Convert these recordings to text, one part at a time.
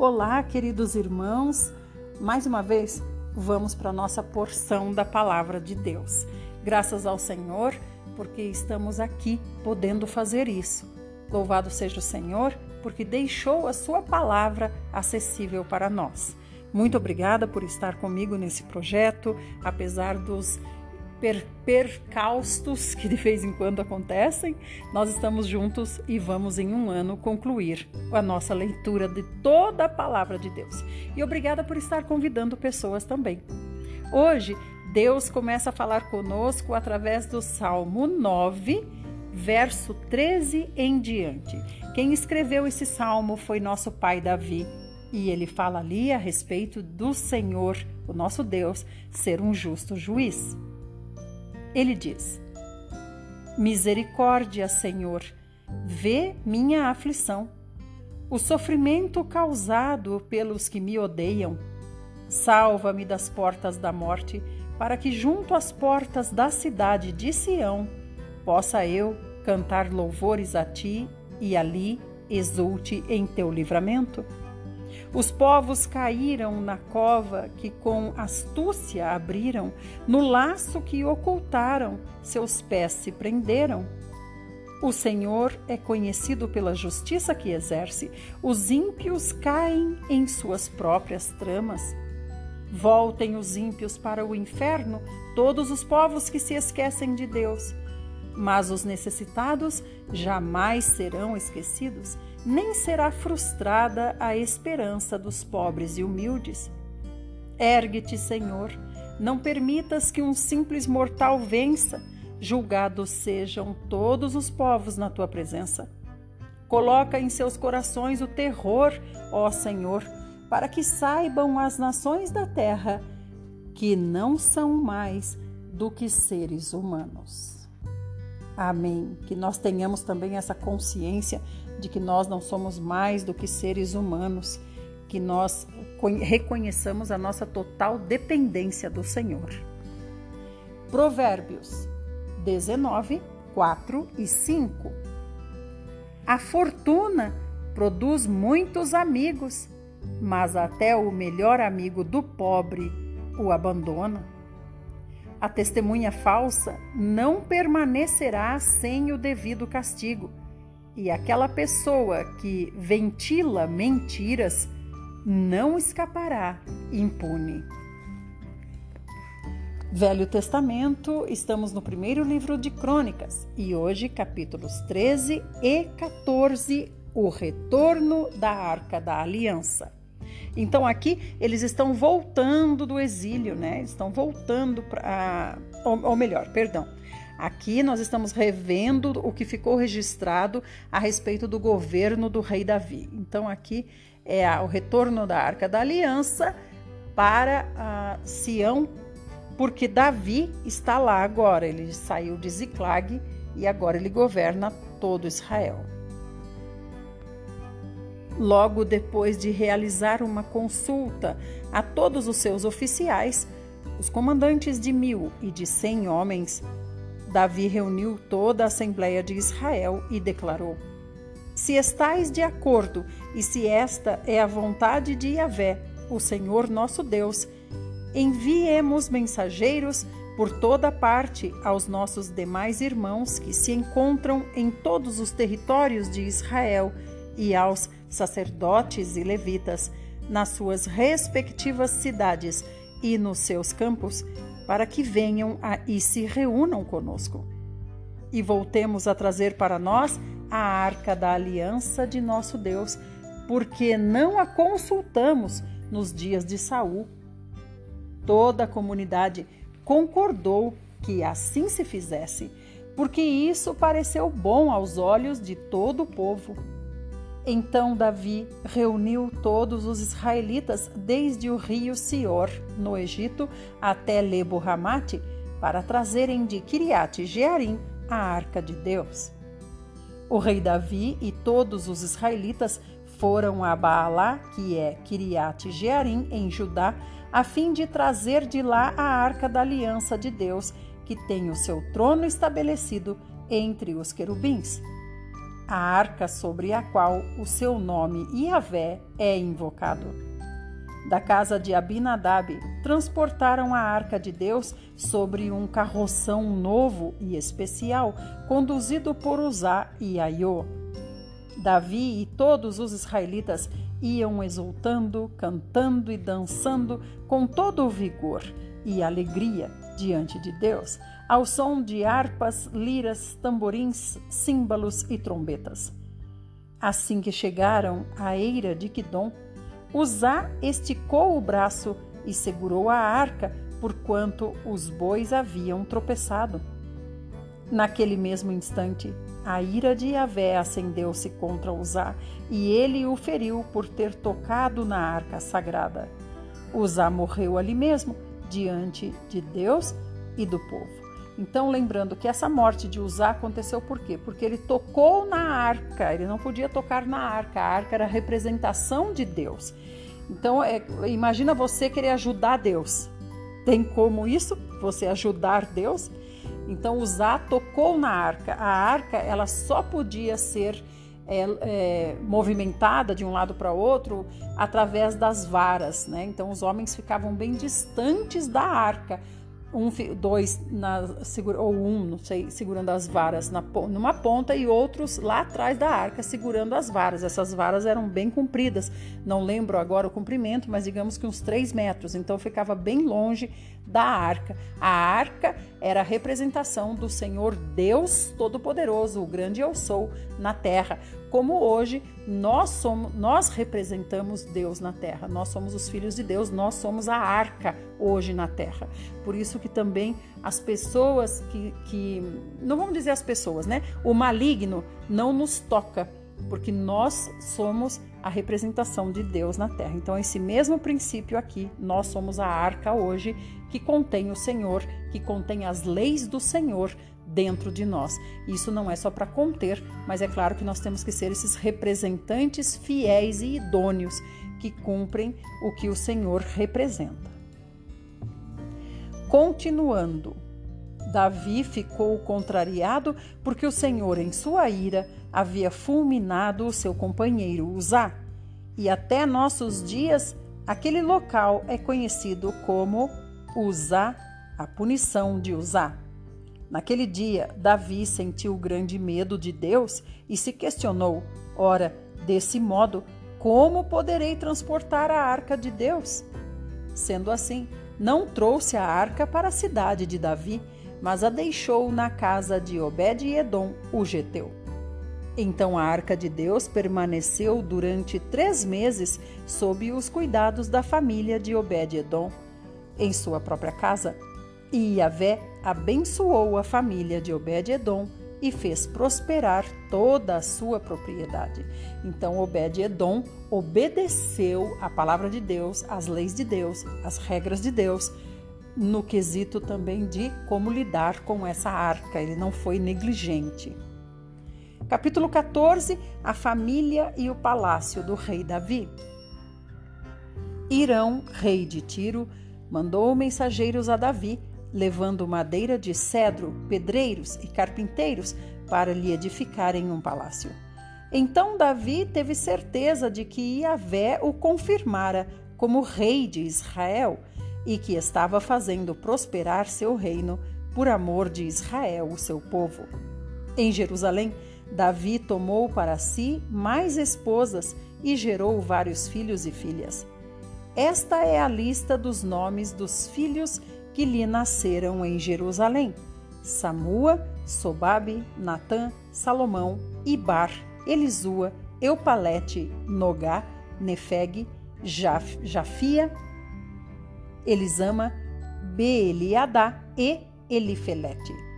Olá, queridos irmãos. Mais uma vez, vamos para a nossa porção da palavra de Deus. Graças ao Senhor, porque estamos aqui podendo fazer isso. Louvado seja o Senhor, porque deixou a sua palavra acessível para nós. Muito obrigada por estar comigo nesse projeto, apesar dos per percaustos que de vez em quando acontecem, nós estamos juntos e vamos em um ano concluir a nossa leitura de toda a palavra de Deus. E obrigada por estar convidando pessoas também. Hoje, Deus começa a falar conosco através do Salmo 9, verso 13 em diante. Quem escreveu esse salmo foi nosso pai Davi. E ele fala ali a respeito do Senhor, o nosso Deus, ser um justo juiz. Ele diz: Misericórdia, Senhor, vê minha aflição, o sofrimento causado pelos que me odeiam. Salva-me das portas da morte, para que junto às portas da cidade de Sião possa eu cantar louvores a ti e ali exulte em teu livramento. Os povos caíram na cova que com astúcia abriram, no laço que ocultaram, seus pés se prenderam. O Senhor é conhecido pela justiça que exerce, os ímpios caem em suas próprias tramas. Voltem os ímpios para o inferno, todos os povos que se esquecem de Deus. Mas os necessitados jamais serão esquecidos nem será frustrada a esperança dos pobres e humildes. Ergue-te, Senhor, não permitas que um simples mortal vença, julgados sejam todos os povos na tua presença. Coloca em seus corações o terror, ó Senhor, para que saibam as nações da terra que não são mais do que seres humanos. Amém. Que nós tenhamos também essa consciência de que nós não somos mais do que seres humanos, que nós reconheçamos a nossa total dependência do Senhor. Provérbios 19, 4 e 5. A fortuna produz muitos amigos, mas até o melhor amigo do pobre o abandona. A testemunha falsa não permanecerá sem o devido castigo, e aquela pessoa que ventila mentiras não escapará impune. Velho Testamento, estamos no primeiro livro de Crônicas e hoje capítulos 13 e 14, o retorno da Arca da Aliança. Então aqui eles estão voltando do exílio, né? Estão voltando para, ou, ou melhor, perdão. Aqui nós estamos revendo o que ficou registrado a respeito do governo do rei Davi. Então aqui é o retorno da Arca da Aliança para Sião, porque Davi está lá agora. Ele saiu de Ziclag e agora ele governa todo Israel. Logo depois de realizar uma consulta a todos os seus oficiais, os comandantes de mil e de cem homens, Davi reuniu toda a Assembleia de Israel e declarou: Se estais de acordo e se esta é a vontade de Yahvé, o Senhor nosso Deus, enviemos mensageiros por toda parte aos nossos demais irmãos que se encontram em todos os territórios de Israel e aos sacerdotes e levitas nas suas respectivas cidades e nos seus campos, para que venham a, e se reúnam conosco. E voltemos a trazer para nós a arca da aliança de nosso Deus, porque não a consultamos nos dias de Saul. Toda a comunidade concordou que assim se fizesse, porque isso pareceu bom aos olhos de todo o povo. Então Davi reuniu todos os israelitas desde o rio Sior, no Egito, até Lebo Hamate, para trazerem de Kiriat Jearim a arca de Deus. O rei Davi e todos os israelitas foram a Baalá, que é Kiriat Jearim, em Judá, a fim de trazer de lá a arca da aliança de Deus, que tem o seu trono estabelecido entre os querubins. A arca sobre a qual o seu nome Yahvé é invocado. Da casa de Abinadab, transportaram a arca de Deus sobre um carroção novo e especial, conduzido por Uzá e Aiô. Davi e todos os israelitas iam exultando, cantando e dançando com todo o vigor e alegria diante de Deus, ao som de harpas, liras, tamborins, símbolos e trombetas. Assim que chegaram à eira de Quidom, Uzá esticou o braço e segurou a arca, porquanto os bois haviam tropeçado. Naquele mesmo instante, a ira de Yahvé acendeu-se contra Uzá, e ele o feriu por ter tocado na arca sagrada. Uzá morreu ali mesmo, diante de Deus e do povo. Então, lembrando que essa morte de Uzá aconteceu por quê? Porque ele tocou na arca, ele não podia tocar na arca, a arca era a representação de Deus. Então, é, imagina você querer ajudar Deus. Tem como isso? Você ajudar Deus? Então Uzá tocou na arca. A arca ela só podia ser é, é, movimentada de um lado para outro através das varas, né? Então os homens ficavam bem distantes da arca um, dois na, ou um, não sei, segurando as varas na, numa ponta e outros lá atrás da arca segurando as varas. Essas varas eram bem compridas, não lembro agora o comprimento, mas digamos que uns 3 metros, então ficava bem longe da arca. A arca era a representação do Senhor Deus Todo-Poderoso, o grande eu sou na terra. Como hoje nós somos, nós representamos Deus na terra. Nós somos os filhos de Deus, nós somos a arca hoje na terra. Por isso que também as pessoas que, que não vamos dizer as pessoas, né? O maligno não nos toca, porque nós somos a representação de Deus na terra. Então, esse mesmo princípio aqui, nós somos a arca hoje que contém o Senhor, que contém as leis do Senhor dentro de nós. Isso não é só para conter, mas é claro que nós temos que ser esses representantes fiéis e idôneos que cumprem o que o Senhor representa. Continuando, Davi ficou contrariado porque o Senhor, em sua ira, havia fulminado o seu companheiro Uzá. E até nossos dias, aquele local é conhecido como Uzá, a punição de Uzá. Naquele dia, Davi sentiu grande medo de Deus e se questionou: ora, desse modo, como poderei transportar a arca de Deus? Sendo assim, não trouxe a arca para a cidade de Davi, mas a deixou na casa de Obed-Edom, o geteu. Então a arca de Deus permaneceu durante três meses sob os cuidados da família de Obed-Edom, em sua própria casa. E Yahvé abençoou a família de Obed-Edom e fez prosperar toda a sua propriedade. Então Obed-Edom obedeceu a palavra de Deus, as leis de Deus, as regras de Deus, no quesito também de como lidar com essa arca. Ele não foi negligente. Capítulo 14: A família e o palácio do rei Davi. Irão, rei de Tiro, mandou mensageiros a Davi, levando madeira de cedro, pedreiros e carpinteiros para lhe edificarem um palácio. Então Davi teve certeza de que Iavé o confirmara como rei de Israel e que estava fazendo prosperar seu reino por amor de Israel, o seu povo. Em Jerusalém, Davi tomou para si mais esposas e gerou vários filhos e filhas. Esta é a lista dos nomes dos filhos que lhe nasceram em Jerusalém: Samua, Sobabe, Natã, Salomão, Ibar, Elisua, Eupalete, Nogá, Nefeg, Jaf, Jafia, Elisama, Beeliadá e Elifelete.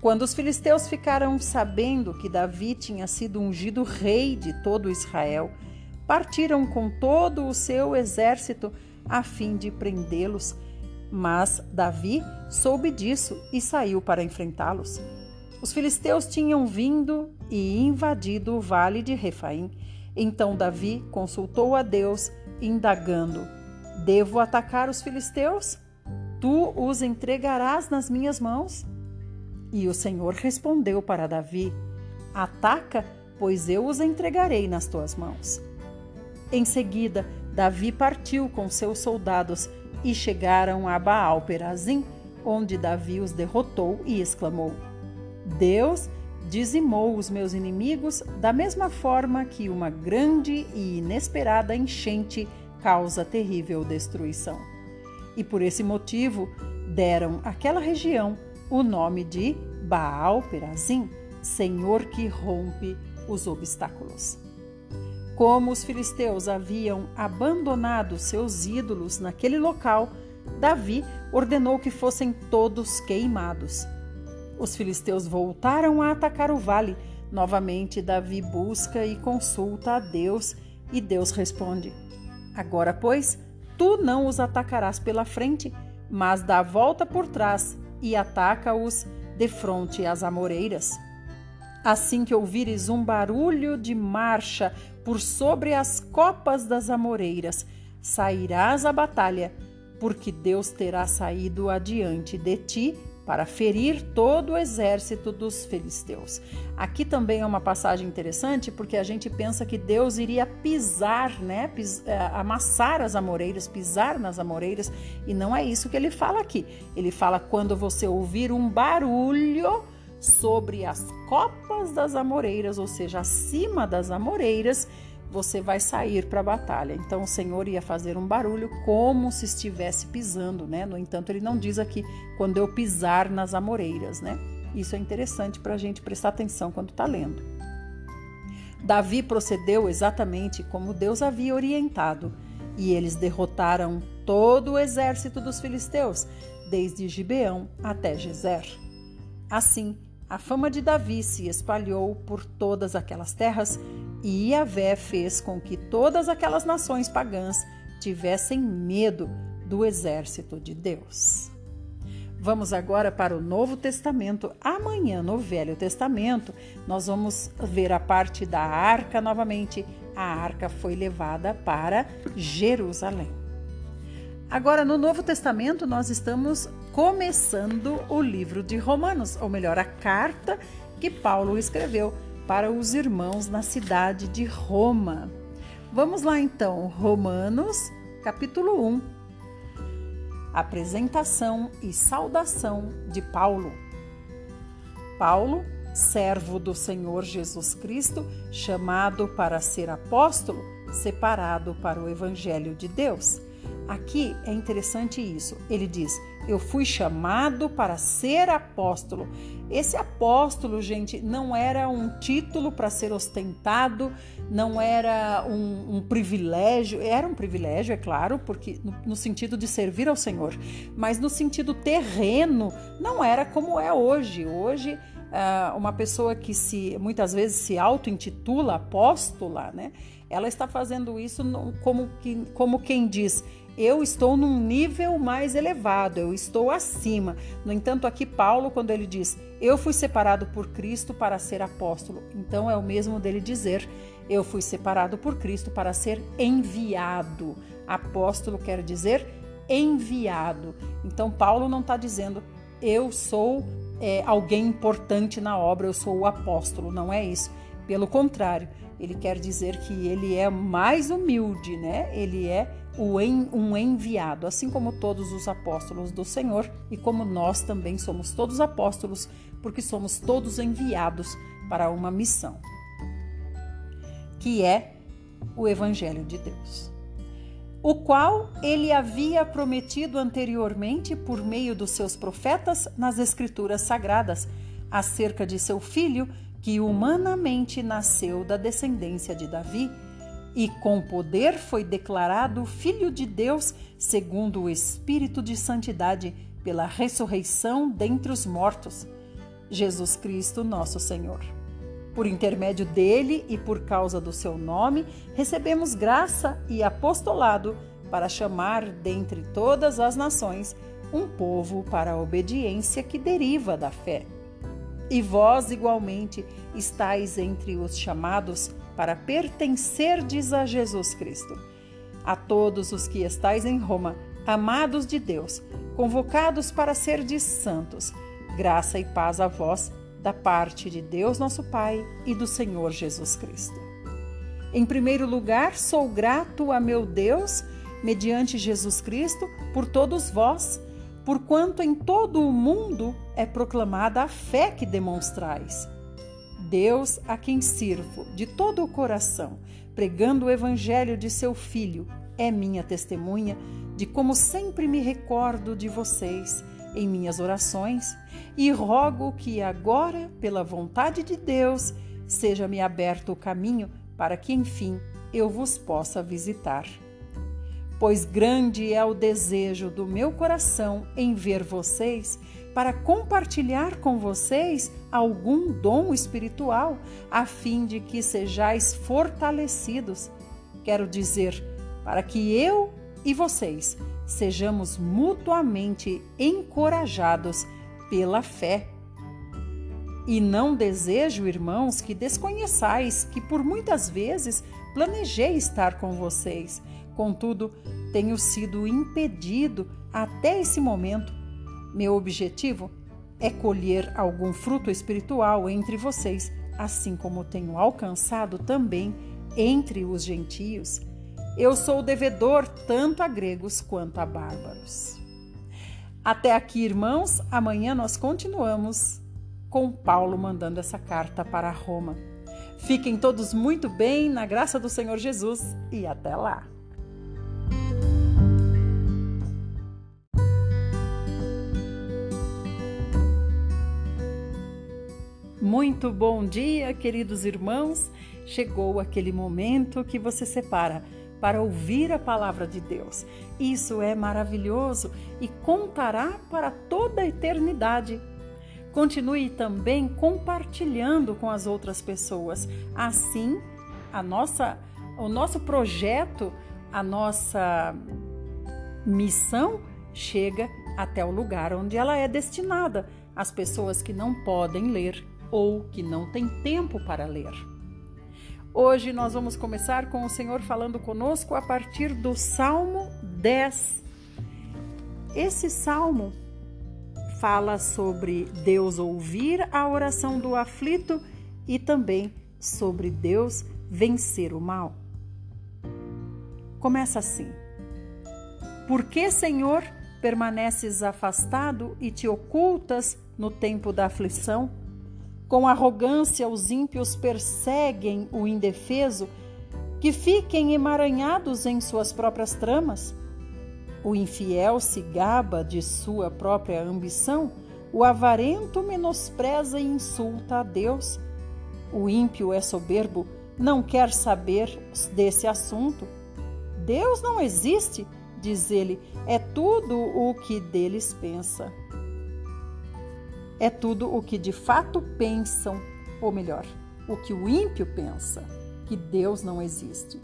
Quando os filisteus ficaram sabendo que Davi tinha sido ungido rei de todo Israel, partiram com todo o seu exército a fim de prendê-los. Mas Davi soube disso e saiu para enfrentá-los. Os filisteus tinham vindo e invadido o vale de Refaim. Então Davi consultou a Deus, indagando: Devo atacar os filisteus? Tu os entregarás nas minhas mãos? E o Senhor respondeu para Davi: Ataca, pois eu os entregarei nas tuas mãos. Em seguida, Davi partiu com seus soldados e chegaram a Baal Perazim, onde Davi os derrotou e exclamou: Deus dizimou os meus inimigos da mesma forma que uma grande e inesperada enchente causa terrível destruição. E por esse motivo deram àquela região o nome de Baal Perazim, Senhor que rompe os obstáculos. Como os filisteus haviam abandonado seus ídolos naquele local, Davi ordenou que fossem todos queimados. Os filisteus voltaram a atacar o vale. Novamente, Davi busca e consulta a Deus, e Deus responde: Agora, pois, tu não os atacarás pela frente, mas dá volta por trás e ataca-os de fronte às amoreiras. Assim que ouvires um barulho de marcha por sobre as copas das amoreiras, sairás à batalha, porque Deus terá saído adiante de ti para ferir todo o exército dos filisteus. Aqui também é uma passagem interessante porque a gente pensa que Deus iria pisar, né, Pis, é, amassar as amoreiras, pisar nas amoreiras, e não é isso que ele fala aqui. Ele fala quando você ouvir um barulho sobre as copas das amoreiras, ou seja, acima das amoreiras, você vai sair para a batalha. Então o Senhor ia fazer um barulho como se estivesse pisando, né? No entanto, ele não diz aqui quando eu pisar nas amoreiras, né? Isso é interessante para a gente prestar atenção quando está lendo. Davi procedeu exatamente como Deus havia orientado, e eles derrotaram todo o exército dos filisteus, desde Gibeão até Gezer. Assim, a fama de Davi se espalhou por todas aquelas terras e Yahvé fez com que todas aquelas nações pagãs tivessem medo do exército de Deus. Vamos agora para o Novo Testamento. Amanhã, no Velho Testamento, nós vamos ver a parte da arca novamente. A arca foi levada para Jerusalém. Agora, no Novo Testamento, nós estamos começando o livro de Romanos, ou melhor, a carta que Paulo escreveu para os irmãos na cidade de Roma. Vamos lá então, Romanos, capítulo 1. Apresentação e saudação de Paulo. Paulo, servo do Senhor Jesus Cristo, chamado para ser apóstolo, separado para o evangelho de Deus. Aqui é interessante isso. Ele diz: Eu fui chamado para ser apóstolo. Esse apóstolo, gente, não era um título para ser ostentado, não era um, um, privilégio, era um privilégio, é claro, porque no, no sentido de servir ao Senhor, mas no sentido terreno, não era como é hoje. Hoje, ah, uma pessoa que se muitas vezes se auto-intitula apóstola, né? Ela está fazendo isso como, que, como quem diz: eu estou num nível mais elevado, eu estou acima. No entanto, aqui Paulo, quando ele diz, eu fui separado por Cristo para ser apóstolo, então é o mesmo dele dizer, eu fui separado por Cristo para ser enviado. Apóstolo quer dizer enviado. Então, Paulo não está dizendo, eu sou é, alguém importante na obra, eu sou o apóstolo, não é isso. Pelo contrário, ele quer dizer que ele é mais humilde, né? Ele é um enviado, assim como todos os apóstolos do Senhor e como nós também somos todos apóstolos, porque somos todos enviados para uma missão, que é o Evangelho de Deus, o qual ele havia prometido anteriormente por meio dos seus profetas nas Escrituras Sagradas, acerca de seu filho, que humanamente nasceu da descendência de Davi e com poder foi declarado Filho de Deus, segundo o Espírito de Santidade, pela ressurreição dentre os mortos, Jesus Cristo, nosso Senhor. Por intermédio dele e por causa do seu nome, recebemos graça e apostolado para chamar dentre todas as nações um povo para a obediência que deriva da fé. E vós, igualmente, estáis entre os chamados para pertencerdes a Jesus Cristo. A todos os que estáis em Roma, amados de Deus, convocados para serdes santos, graça e paz a vós, da parte de Deus nosso Pai e do Senhor Jesus Cristo. Em primeiro lugar, sou grato a meu Deus, mediante Jesus Cristo, por todos vós, porquanto em todo o mundo é proclamada a fé que demonstrais. Deus, a quem sirvo de todo o coração, pregando o evangelho de seu Filho, é minha testemunha de como sempre me recordo de vocês em minhas orações e rogo que agora, pela vontade de Deus, seja-me aberto o caminho para que, enfim, eu vos possa visitar. Pois grande é o desejo do meu coração em ver vocês, para compartilhar com vocês algum dom espiritual, a fim de que sejais fortalecidos. Quero dizer, para que eu e vocês sejamos mutuamente encorajados pela fé. E não desejo, irmãos, que desconheçais que por muitas vezes planejei estar com vocês, contudo, tenho sido impedido até esse momento. Meu objetivo é colher algum fruto espiritual entre vocês, assim como tenho alcançado também entre os gentios. Eu sou devedor tanto a gregos quanto a bárbaros. Até aqui, irmãos, amanhã nós continuamos com Paulo mandando essa carta para Roma. Fiquem todos muito bem, na graça do Senhor Jesus e até lá! Muito bom dia, queridos irmãos. Chegou aquele momento que você separa para ouvir a palavra de Deus. Isso é maravilhoso e contará para toda a eternidade. Continue também compartilhando com as outras pessoas. Assim, a nossa, o nosso projeto, a nossa missão chega até o lugar onde ela é destinada, as pessoas que não podem ler ou que não têm tempo para ler. Hoje nós vamos começar com o Senhor falando conosco a partir do Salmo 10. Esse salmo fala sobre Deus ouvir a oração do aflito e também sobre Deus vencer o mal. Começa assim: Por que, Senhor, permaneces afastado e te ocultas no tempo da aflição? Com arrogância, os ímpios perseguem o indefeso, que fiquem emaranhados em suas próprias tramas. O infiel se gaba de sua própria ambição, o avarento menospreza e insulta a Deus. O ímpio é soberbo, não quer saber desse assunto. Deus não existe, diz ele, é tudo o que deles pensa é tudo o que de fato pensam, ou melhor, o que o ímpio pensa, que Deus não existe.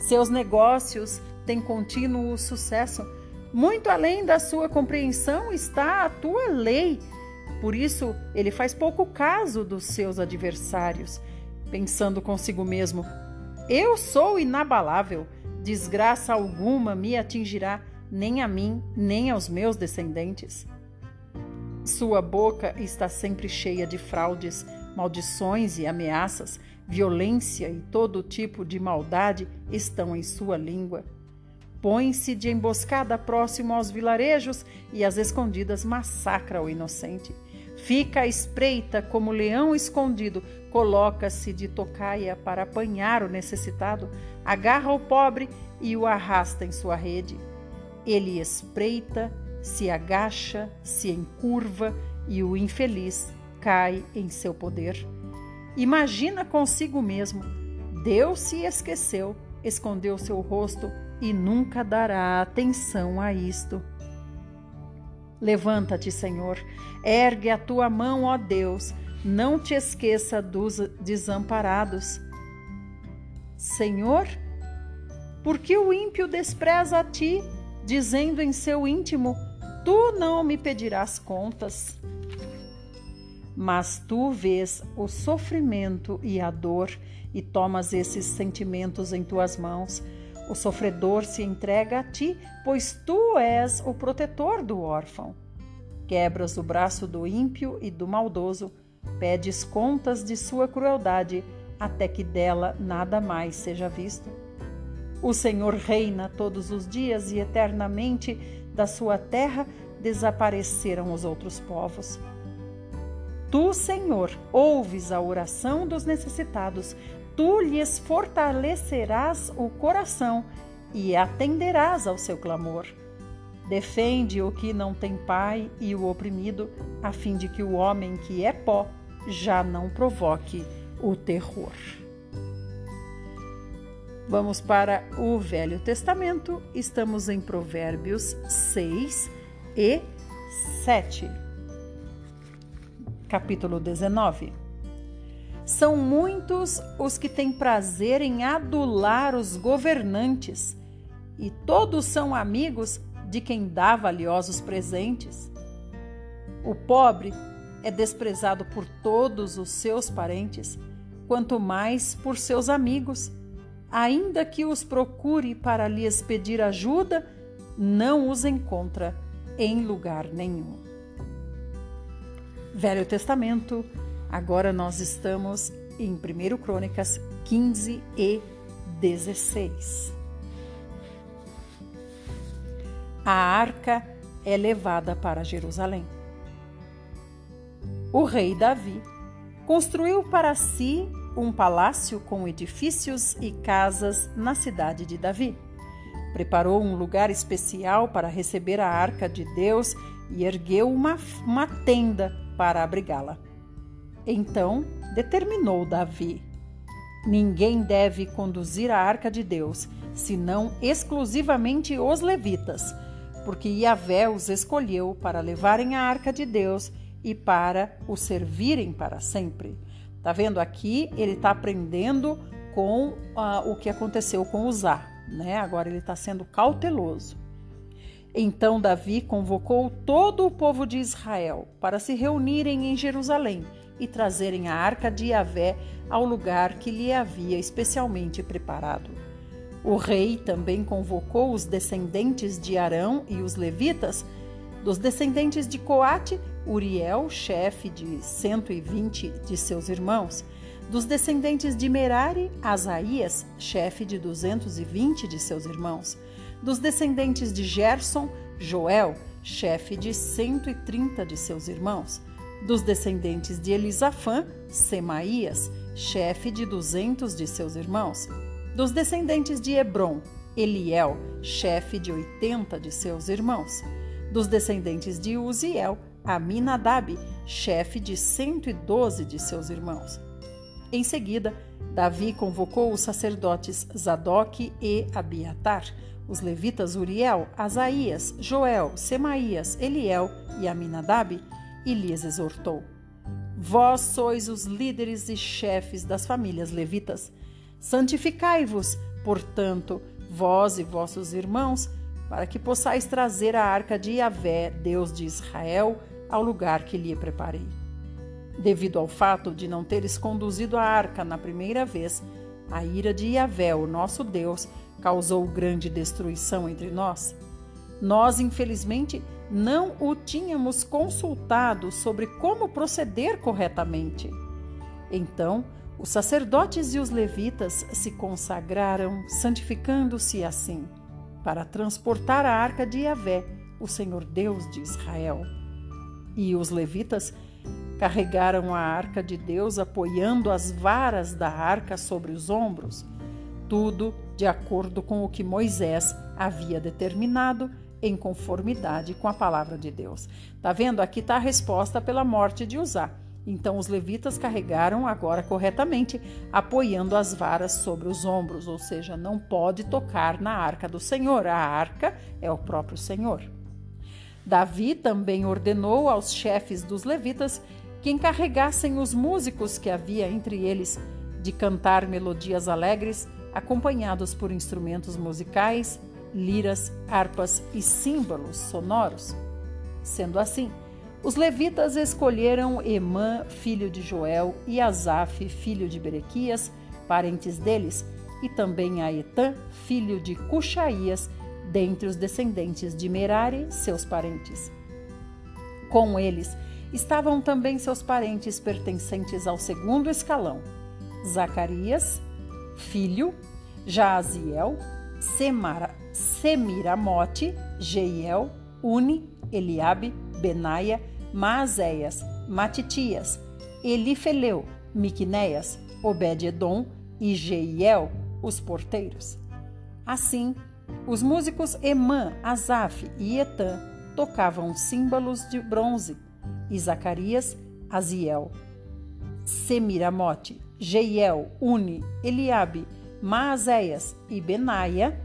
Seus negócios têm contínuo sucesso. Muito além da sua compreensão está a tua lei. Por isso, ele faz pouco caso dos seus adversários, pensando consigo mesmo: Eu sou inabalável, desgraça alguma me atingirá, nem a mim, nem aos meus descendentes. Sua boca está sempre cheia de fraudes, maldições e ameaças, violência e todo tipo de maldade estão em sua língua. Põe-se de emboscada próximo aos vilarejos e às escondidas massacra o inocente. Fica à espreita como leão escondido, coloca-se de tocaia para apanhar o necessitado, agarra o pobre e o arrasta em sua rede. Ele espreita se agacha, se encurva e o infeliz cai em seu poder. Imagina consigo mesmo: Deus se esqueceu, escondeu seu rosto e nunca dará atenção a isto. Levanta-te, Senhor, ergue a tua mão, ó Deus, não te esqueça dos desamparados. Senhor, por que o ímpio despreza a ti, dizendo em seu íntimo: Tu não me pedirás contas, mas tu vês o sofrimento e a dor e tomas esses sentimentos em tuas mãos. O sofredor se entrega a ti, pois tu és o protetor do órfão. Quebras o braço do ímpio e do maldoso, pedes contas de sua crueldade, até que dela nada mais seja visto. O Senhor reina todos os dias e eternamente da sua terra desapareceram os outros povos. Tu, Senhor, ouves a oração dos necessitados, tu lhes fortalecerás o coração e atenderás ao seu clamor. Defende o que não tem pai e o oprimido, a fim de que o homem que é pó já não provoque o terror. Vamos para o Velho Testamento, estamos em Provérbios 6 e 7. Capítulo 19. São muitos os que têm prazer em adular os governantes, e todos são amigos de quem dá valiosos presentes. O pobre é desprezado por todos os seus parentes, quanto mais por seus amigos ainda que os procure para lhes pedir ajuda, não os encontra em lugar nenhum. Velho Testamento, agora nós estamos em 1 Crônicas 15 e 16. A arca é levada para Jerusalém. O rei Davi construiu para si um palácio com edifícios e casas na cidade de Davi. Preparou um lugar especial para receber a arca de Deus e ergueu uma, uma tenda para abrigá-la. Então determinou Davi: Ninguém deve conduzir a arca de Deus, senão exclusivamente os levitas, porque Yahvé os escolheu para levarem a arca de Deus e para o servirem para sempre. Tá vendo aqui? Ele está aprendendo com uh, o que aconteceu com Uzá, né? Agora ele está sendo cauteloso. Então Davi convocou todo o povo de Israel para se reunirem em Jerusalém e trazerem a arca de Yahvé ao lugar que lhe havia especialmente preparado. O rei também convocou os descendentes de Arão e os levitas. Dos descendentes de Coate, Uriel, chefe de 120 de seus irmãos, dos descendentes de Merari, Asaías, chefe de 220 de seus irmãos, dos descendentes de Gerson, Joel, chefe de 130 de seus irmãos, dos descendentes de Elisafã, Semaías, chefe de 200 de seus irmãos, dos descendentes de Hebron, Eliel, chefe de 80 de seus irmãos, dos descendentes de Uziel, Aminadab, chefe de 112 de seus irmãos. Em seguida, Davi convocou os sacerdotes Zadok e Abiatar, os levitas Uriel, Asaías, Joel, Semaías, Eliel e Aminadab, e lhes exortou: Vós sois os líderes e chefes das famílias levitas. Santificai-vos, portanto, vós e vossos irmãos, para que possais trazer a arca de Yahvé, Deus de Israel, ao lugar que lhe preparei. Devido ao fato de não teres conduzido a arca na primeira vez, a ira de Yahvé, o nosso Deus, causou grande destruição entre nós. Nós, infelizmente, não o tínhamos consultado sobre como proceder corretamente. Então, os sacerdotes e os levitas se consagraram, santificando-se assim, para transportar a arca de Yahvé, o Senhor Deus de Israel e os levitas carregaram a arca de Deus apoiando as varas da arca sobre os ombros, tudo de acordo com o que Moisés havia determinado em conformidade com a palavra de Deus. Tá vendo? Aqui está a resposta pela morte de Uzá. Então os levitas carregaram agora corretamente, apoiando as varas sobre os ombros, ou seja, não pode tocar na arca do Senhor. A arca é o próprio Senhor. Davi também ordenou aos chefes dos levitas que encarregassem os músicos que havia entre eles de cantar melodias alegres, acompanhados por instrumentos musicais, liras, harpas e símbolos sonoros. Sendo assim, os levitas escolheram Emã, filho de Joel, e Asaf, filho de Berequias, parentes deles, e também a Etã, filho de Cuxaías, dentre os descendentes de Merari, seus parentes. Com eles, estavam também seus parentes pertencentes ao segundo escalão: Zacarias, filho, Jaaziel, Semara, Semiramote, Jeiel, Uni, Eliabe, Benaia, Maazéias, Matitias, Elifeleu, Miquinéias, Obed-edom e Jeiel, os porteiros. Assim, os músicos Emã, Asaf e Etan tocavam símbolos de bronze, e Zacarias, Aziel, Semiramote, Jeiel, Uni, Eliabe, Maazéias e Benaia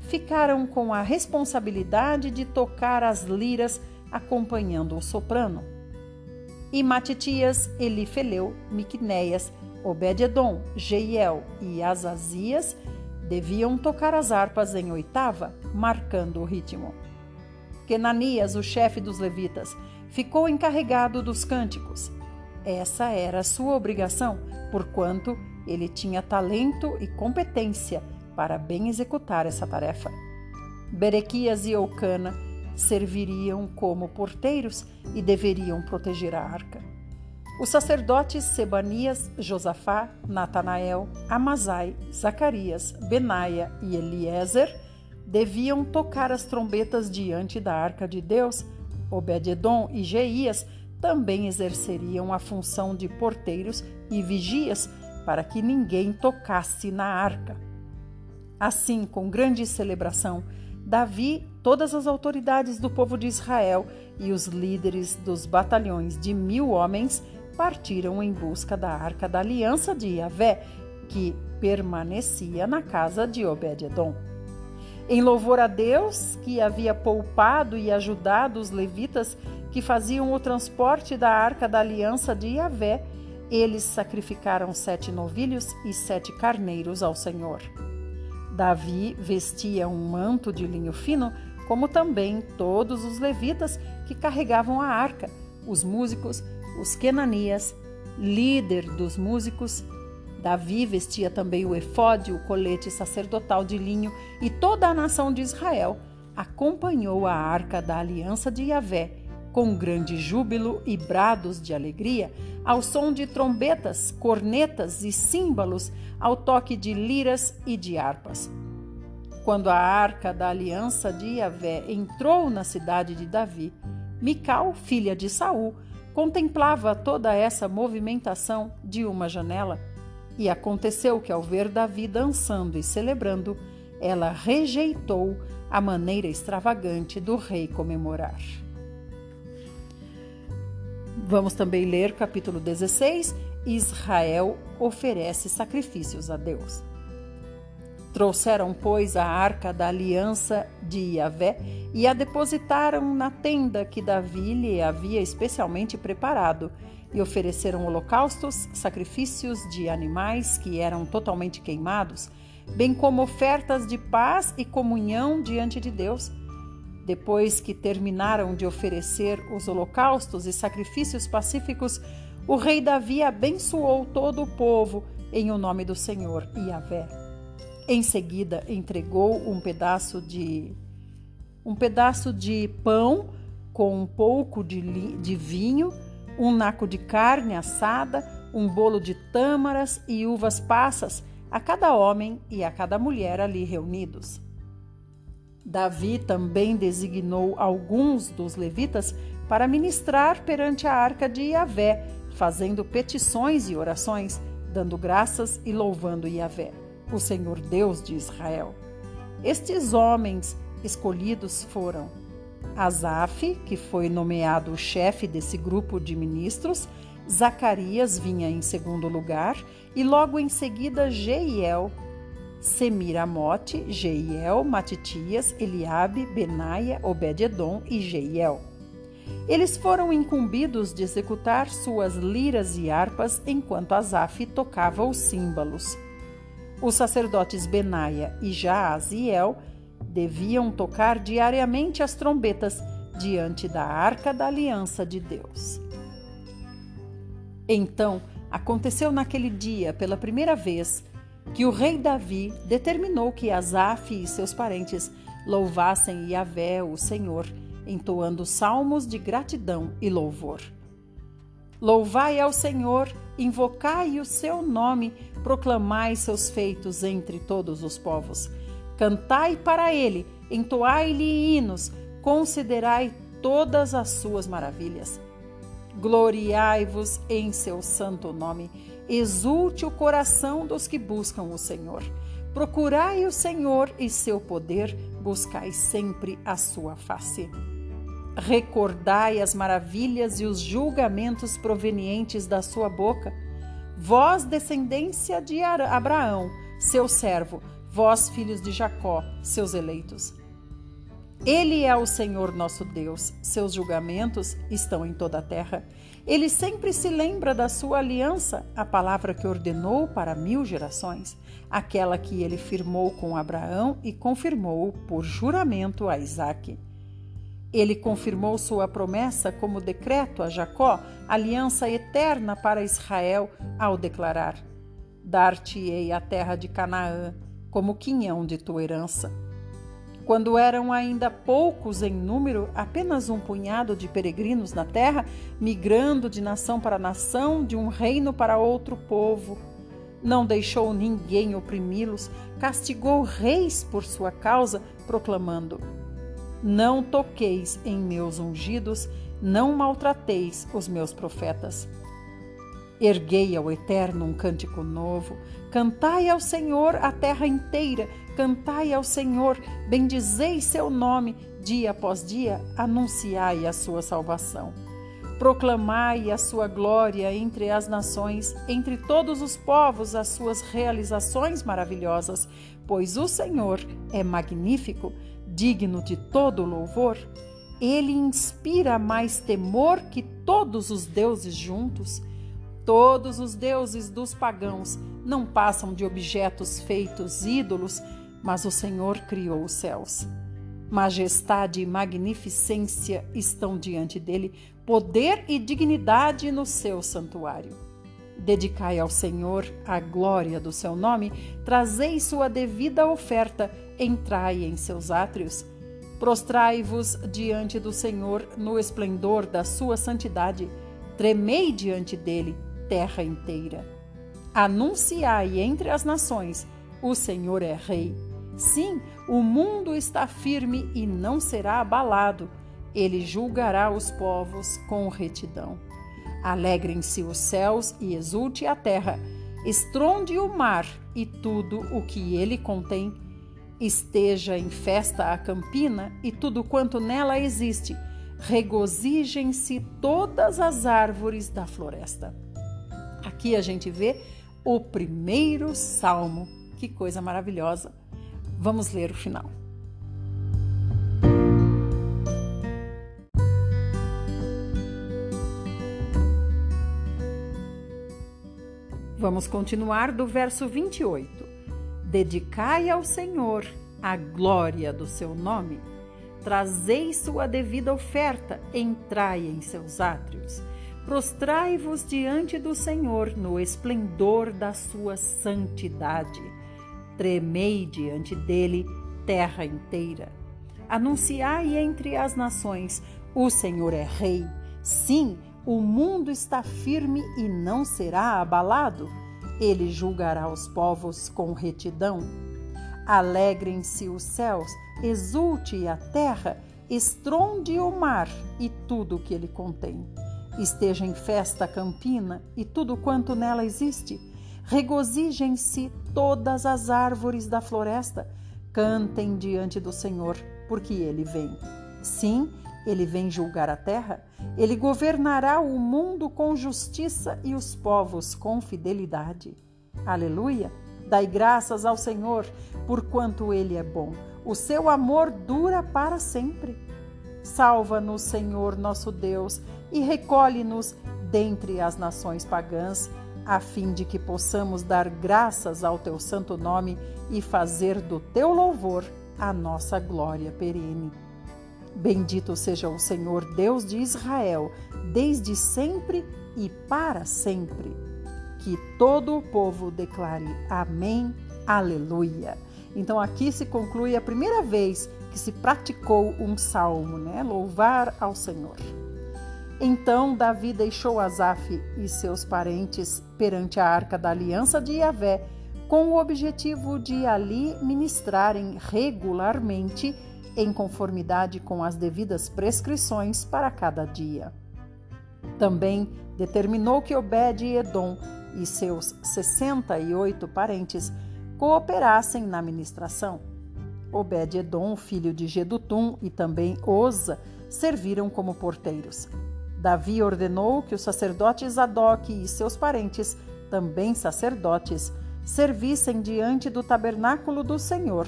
ficaram com a responsabilidade de tocar as liras acompanhando o soprano. E Matitias, Elifeleu, Miquinéias, Obed-edom, Jeiel e Azazias deviam tocar as harpas em oitava, marcando o ritmo. Kenanias, o chefe dos levitas, ficou encarregado dos cânticos. Essa era sua obrigação, porquanto ele tinha talento e competência para bem executar essa tarefa. Berequias e Eucana serviriam como porteiros e deveriam proteger a arca. Os sacerdotes Sebanias, Josafá, Natanael, Amazai, Zacarias, Benaia e Eliezer deviam tocar as trombetas diante da arca de Deus. Obed-edom e Jeías também exerceriam a função de porteiros e vigias para que ninguém tocasse na arca. Assim, com grande celebração, Davi, todas as autoridades do povo de Israel e os líderes dos batalhões de mil homens partiram em busca da arca da aliança de Yahvé, que permanecia na casa de Obed-edom. Em louvor a Deus, que havia poupado e ajudado os levitas que faziam o transporte da arca da aliança de Yahvé, eles sacrificaram sete novilhos e sete carneiros ao Senhor. Davi vestia um manto de linho fino, como também todos os levitas que carregavam a arca, os músicos os Kenanias, líder dos músicos. Davi vestia também o efode, o colete sacerdotal de linho, e toda a nação de Israel acompanhou a arca da aliança de Yahvé com grande júbilo e brados de alegria, ao som de trombetas, cornetas e símbolos, ao toque de liras e de harpas. Quando a arca da aliança de Yahvé entrou na cidade de Davi, Mical, filha de Saul, contemplava toda essa movimentação de uma janela. E aconteceu que, ao ver Davi dançando e celebrando, ela rejeitou a maneira extravagante do rei comemorar. Vamos também ler capítulo 16: Israel oferece sacrifícios a Deus. Trouxeram, pois, a arca da aliança de Yahvé e a depositaram na tenda que Davi lhe havia especialmente preparado, e ofereceram holocaustos, sacrifícios de animais que eram totalmente queimados, bem como ofertas de paz e comunhão diante de Deus. Depois que terminaram de oferecer os holocaustos e sacrifícios pacíficos, o rei Davi abençoou todo o povo em o nome do Senhor Yahvé. Em seguida, entregou um pedaço de um pedaço de pão com um pouco de, de vinho, um naco de carne assada, um bolo de tâmaras e uvas passas a cada homem e a cada mulher ali reunidos. Davi também designou alguns dos levitas para ministrar perante a arca de Yahvé, fazendo petições e orações, dando graças e louvando Yahvé o Senhor Deus de Israel. Estes homens escolhidos foram Asaf, que foi nomeado chefe desse grupo de ministros, Zacarias vinha em segundo lugar e logo em seguida Jeiel, Semiramote, Jeiel, Matitias, Eliabe, Benaia, Obed-edom e Jeiel. Eles foram incumbidos de executar suas liras e harpas enquanto Asaf tocava os símbolos. Os sacerdotes Benaia e Jaaziel deviam tocar diariamente as trombetas diante da arca da aliança de Deus. Então aconteceu naquele dia, pela primeira vez, que o rei Davi determinou que Asaf e seus parentes louvassem Yahvé, o Senhor, entoando salmos de gratidão e louvor. Louvai ao Senhor, invocai o seu nome, proclamai seus feitos entre todos os povos. Cantai para ele, entoai-lhe hinos, considerai todas as suas maravilhas. Gloriai-vos em seu santo nome, exulte o coração dos que buscam o Senhor. Procurai o Senhor e seu poder, buscai sempre a sua face. Recordai as maravilhas e os julgamentos provenientes da sua boca. Vós, descendência de Abraão, seu servo, vós, filhos de Jacó, seus eleitos. Ele é o Senhor nosso Deus, seus julgamentos estão em toda a terra. Ele sempre se lembra da sua aliança, a palavra que ordenou para mil gerações, aquela que ele firmou com Abraão e confirmou por juramento a Isaque. Ele confirmou sua promessa como decreto a Jacó, aliança eterna para Israel, ao declarar: Dar-te-ei a terra de Canaã como quinhão de tua herança. Quando eram ainda poucos em número, apenas um punhado de peregrinos na terra, migrando de nação para nação, de um reino para outro povo, não deixou ninguém oprimi-los, castigou reis por sua causa, proclamando: não toqueis em meus ungidos, não maltrateis os meus profetas. Erguei ao Eterno um cântico novo, cantai ao Senhor a terra inteira, cantai ao Senhor, bendizei seu nome, dia após dia, anunciai a sua salvação. Proclamai a sua glória entre as nações, entre todos os povos, as suas realizações maravilhosas, pois o Senhor é magnífico digno de todo louvor, ele inspira mais temor que todos os deuses juntos. Todos os deuses dos pagãos não passam de objetos feitos ídolos, mas o Senhor criou os céus. Majestade e magnificência estão diante dele, poder e dignidade no seu santuário. Dedicai ao Senhor a glória do seu nome, trazei sua devida oferta entrai em seus átrios. Prostrai-vos diante do Senhor no esplendor da sua santidade. Tremei diante dele, terra inteira. Anunciai entre as nações: o Senhor é Rei. Sim, o mundo está firme e não será abalado. Ele julgará os povos com retidão. Alegrem-se os céus e exulte a terra. Estronde o mar e tudo o que ele contém Esteja em festa a campina e tudo quanto nela existe. Regozijem-se todas as árvores da floresta. Aqui a gente vê o primeiro salmo. Que coisa maravilhosa. Vamos ler o final. Vamos continuar do verso 28. Dedicai ao Senhor a glória do seu nome. Trazei sua devida oferta, entrai em seus átrios. Prostrai-vos diante do Senhor no esplendor da sua santidade. Tremei diante dele, terra inteira. Anunciai entre as nações: o Senhor é Rei. Sim, o mundo está firme e não será abalado. Ele julgará os povos com retidão. Alegrem-se os céus, exulte a terra, estronde o mar e tudo o que ele contém. Esteja em festa a campina e tudo quanto nela existe. Regozijem-se todas as árvores da floresta. Cantem diante do Senhor, porque ele vem. Sim, ele vem julgar a terra, ele governará o mundo com justiça e os povos com fidelidade. Aleluia! Dai graças ao Senhor, porquanto ele é bom. O seu amor dura para sempre. Salva-nos, Senhor nosso Deus, e recolhe-nos dentre as nações pagãs, a fim de que possamos dar graças ao teu santo nome e fazer do teu louvor a nossa glória perene. Bendito seja o Senhor Deus de Israel, desde sempre e para sempre. Que todo o povo declare Amém, Aleluia. Então aqui se conclui a primeira vez que se praticou um salmo, né? Louvar ao Senhor. Então Davi deixou Asaf e seus parentes perante a arca da aliança de Yahvé, com o objetivo de ali ministrarem regularmente em conformidade com as devidas prescrições para cada dia. Também determinou que Obed-Edom e seus 68 parentes cooperassem na ministração. Obed-Edom, filho de Gedutum, e também Oza, serviram como porteiros. Davi ordenou que o sacerdote Zadok e seus parentes, também sacerdotes, servissem diante do tabernáculo do Senhor,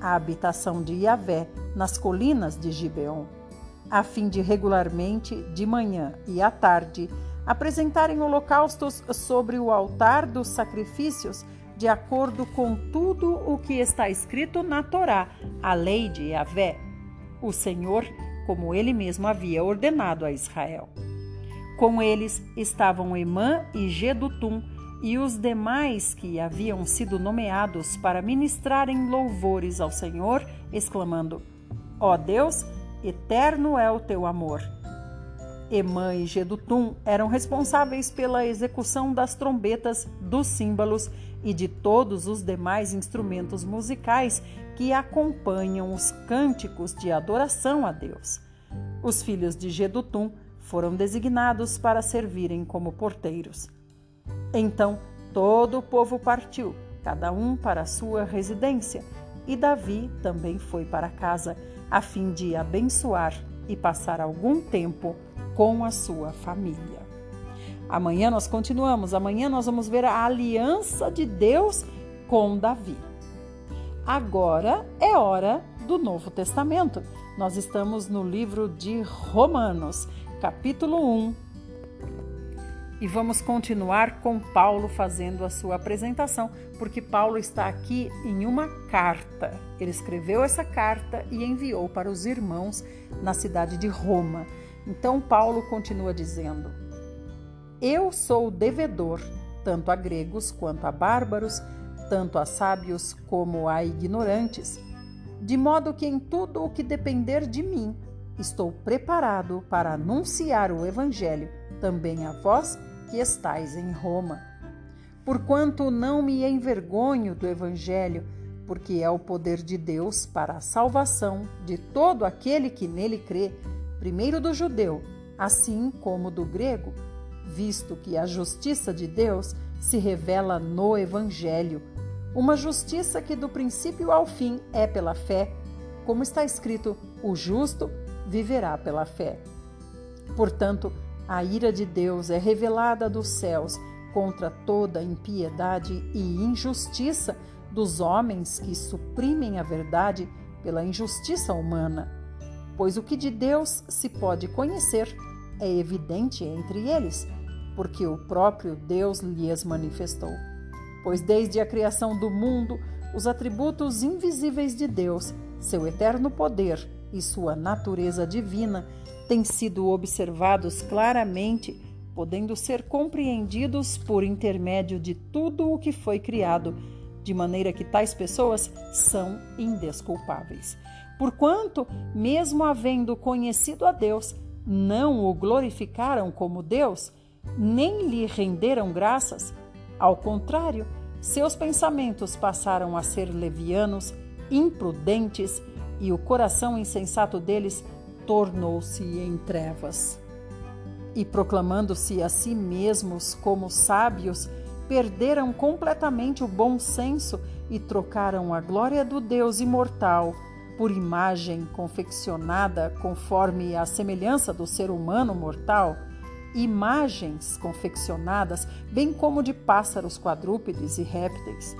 a habitação de Yahvé, nas colinas de Gibeon, a fim de regularmente, de manhã e à tarde, apresentarem holocaustos sobre o altar dos sacrifícios, de acordo com tudo o que está escrito na Torá, a lei de Yahvé, o Senhor, como ele mesmo havia ordenado a Israel. Com eles estavam Emã e Gedutum e os demais que haviam sido nomeados para ministrarem louvores ao Senhor, exclamando: Ó Deus, eterno é o teu amor. Emã e Gedutum eram responsáveis pela execução das trombetas, dos símbolos e de todos os demais instrumentos musicais que acompanham os cânticos de adoração a Deus. Os filhos de Gedutum foram designados para servirem como porteiros. Então todo o povo partiu, cada um para sua residência, e Davi também foi para casa, a fim de abençoar e passar algum tempo com a sua família. Amanhã nós continuamos, amanhã nós vamos ver a aliança de Deus com Davi. Agora é hora do Novo Testamento. Nós estamos no livro de Romanos, capítulo 1. E vamos continuar com Paulo fazendo a sua apresentação, porque Paulo está aqui em uma carta. Ele escreveu essa carta e enviou para os irmãos na cidade de Roma. Então, Paulo continua dizendo: Eu sou devedor, tanto a gregos quanto a bárbaros, tanto a sábios como a ignorantes, de modo que em tudo o que depender de mim, estou preparado para anunciar o Evangelho também a vós que estais em Roma. Porquanto não me envergonho do Evangelho, porque é o poder de Deus para a salvação de todo aquele que nele crê primeiro do judeu, assim como do grego, visto que a justiça de Deus se revela no Evangelho, uma justiça que do princípio ao fim é pela fé, como está escrito: o justo viverá pela fé. Portanto, a ira de Deus é revelada dos céus contra toda impiedade e injustiça dos homens que suprimem a verdade pela injustiça humana pois o que de Deus se pode conhecer é evidente entre eles, porque o próprio Deus lhes manifestou. Pois desde a criação do mundo, os atributos invisíveis de Deus, seu eterno poder e sua natureza divina têm sido observados claramente, podendo ser compreendidos por intermédio de tudo o que foi criado, de maneira que tais pessoas são indesculpáveis. Porquanto, mesmo havendo conhecido a Deus, não o glorificaram como Deus, nem lhe renderam graças. Ao contrário, seus pensamentos passaram a ser levianos, imprudentes, e o coração insensato deles tornou-se em trevas. E proclamando-se a si mesmos como sábios, perderam completamente o bom senso e trocaram a glória do Deus imortal por imagem confeccionada conforme a semelhança do ser humano mortal, imagens confeccionadas, bem como de pássaros quadrúpedes e répteis.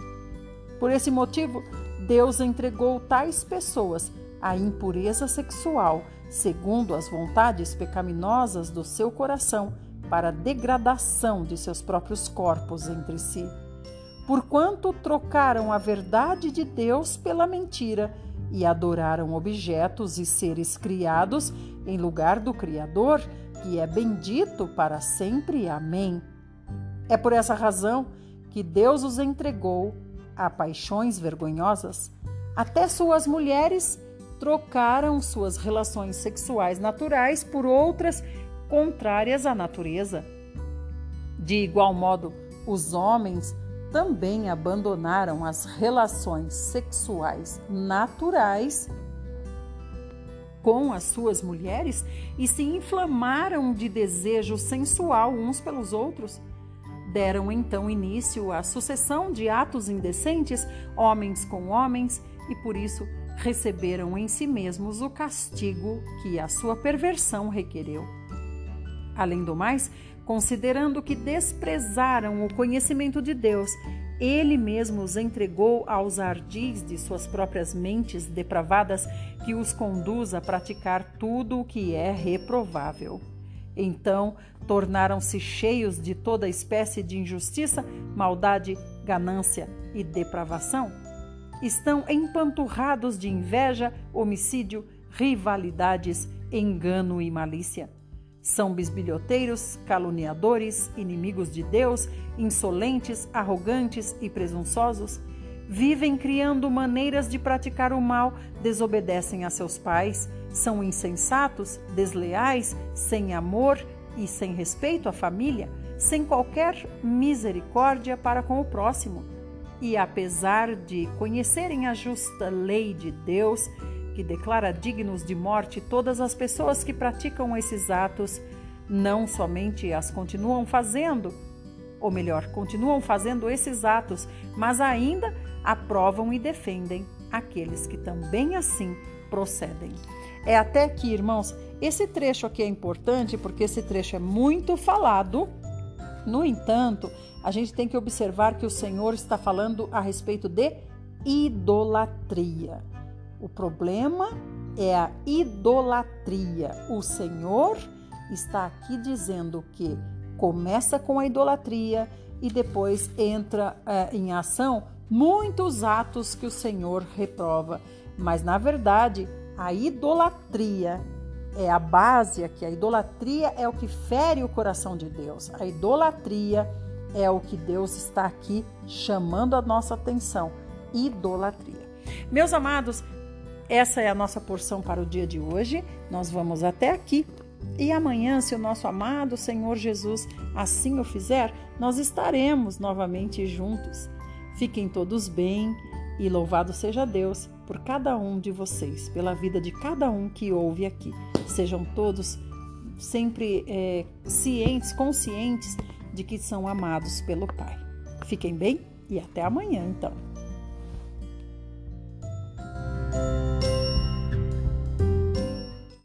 Por esse motivo, Deus entregou tais pessoas à impureza sexual, segundo as vontades pecaminosas do seu coração, para degradação de seus próprios corpos entre si. Porquanto trocaram a verdade de Deus pela mentira e adoraram objetos e seres criados em lugar do Criador, que é bendito para sempre. Amém. É por essa razão que Deus os entregou a paixões vergonhosas. Até suas mulheres trocaram suas relações sexuais naturais por outras contrárias à natureza. De igual modo, os homens também abandonaram as relações sexuais naturais com as suas mulheres e se inflamaram de desejo sensual uns pelos outros. Deram então início à sucessão de atos indecentes, homens com homens, e por isso receberam em si mesmos o castigo que a sua perversão requereu. Além do mais, considerando que desprezaram o conhecimento de Deus, ele mesmo os entregou aos ardis de suas próprias mentes depravadas, que os conduz a praticar tudo o que é reprovável. Então tornaram-se cheios de toda espécie de injustiça, maldade, ganância e depravação. Estão empanturrados de inveja, homicídio, rivalidades, engano e malícia. São bisbilhoteiros, caluniadores, inimigos de Deus, insolentes, arrogantes e presunçosos. Vivem criando maneiras de praticar o mal, desobedecem a seus pais, são insensatos, desleais, sem amor e sem respeito à família, sem qualquer misericórdia para com o próximo. E apesar de conhecerem a justa lei de Deus, que declara dignos de morte todas as pessoas que praticam esses atos, não somente as continuam fazendo, ou melhor, continuam fazendo esses atos, mas ainda aprovam e defendem aqueles que também assim procedem. É até que, irmãos, esse trecho aqui é importante porque esse trecho é muito falado. No entanto, a gente tem que observar que o Senhor está falando a respeito de idolatria. O problema é a idolatria. O Senhor está aqui dizendo que começa com a idolatria e depois entra é, em ação muitos atos que o Senhor reprova. Mas na verdade, a idolatria é a base aqui. A idolatria é o que fere o coração de Deus. A idolatria é o que Deus está aqui chamando a nossa atenção. Idolatria. Meus amados, essa é a nossa porção para o dia de hoje. Nós vamos até aqui. E amanhã, se o nosso amado Senhor Jesus assim o fizer, nós estaremos novamente juntos. Fiquem todos bem e louvado seja Deus por cada um de vocês, pela vida de cada um que ouve aqui. Sejam todos sempre é, cientes, conscientes de que são amados pelo Pai. Fiquem bem e até amanhã, então.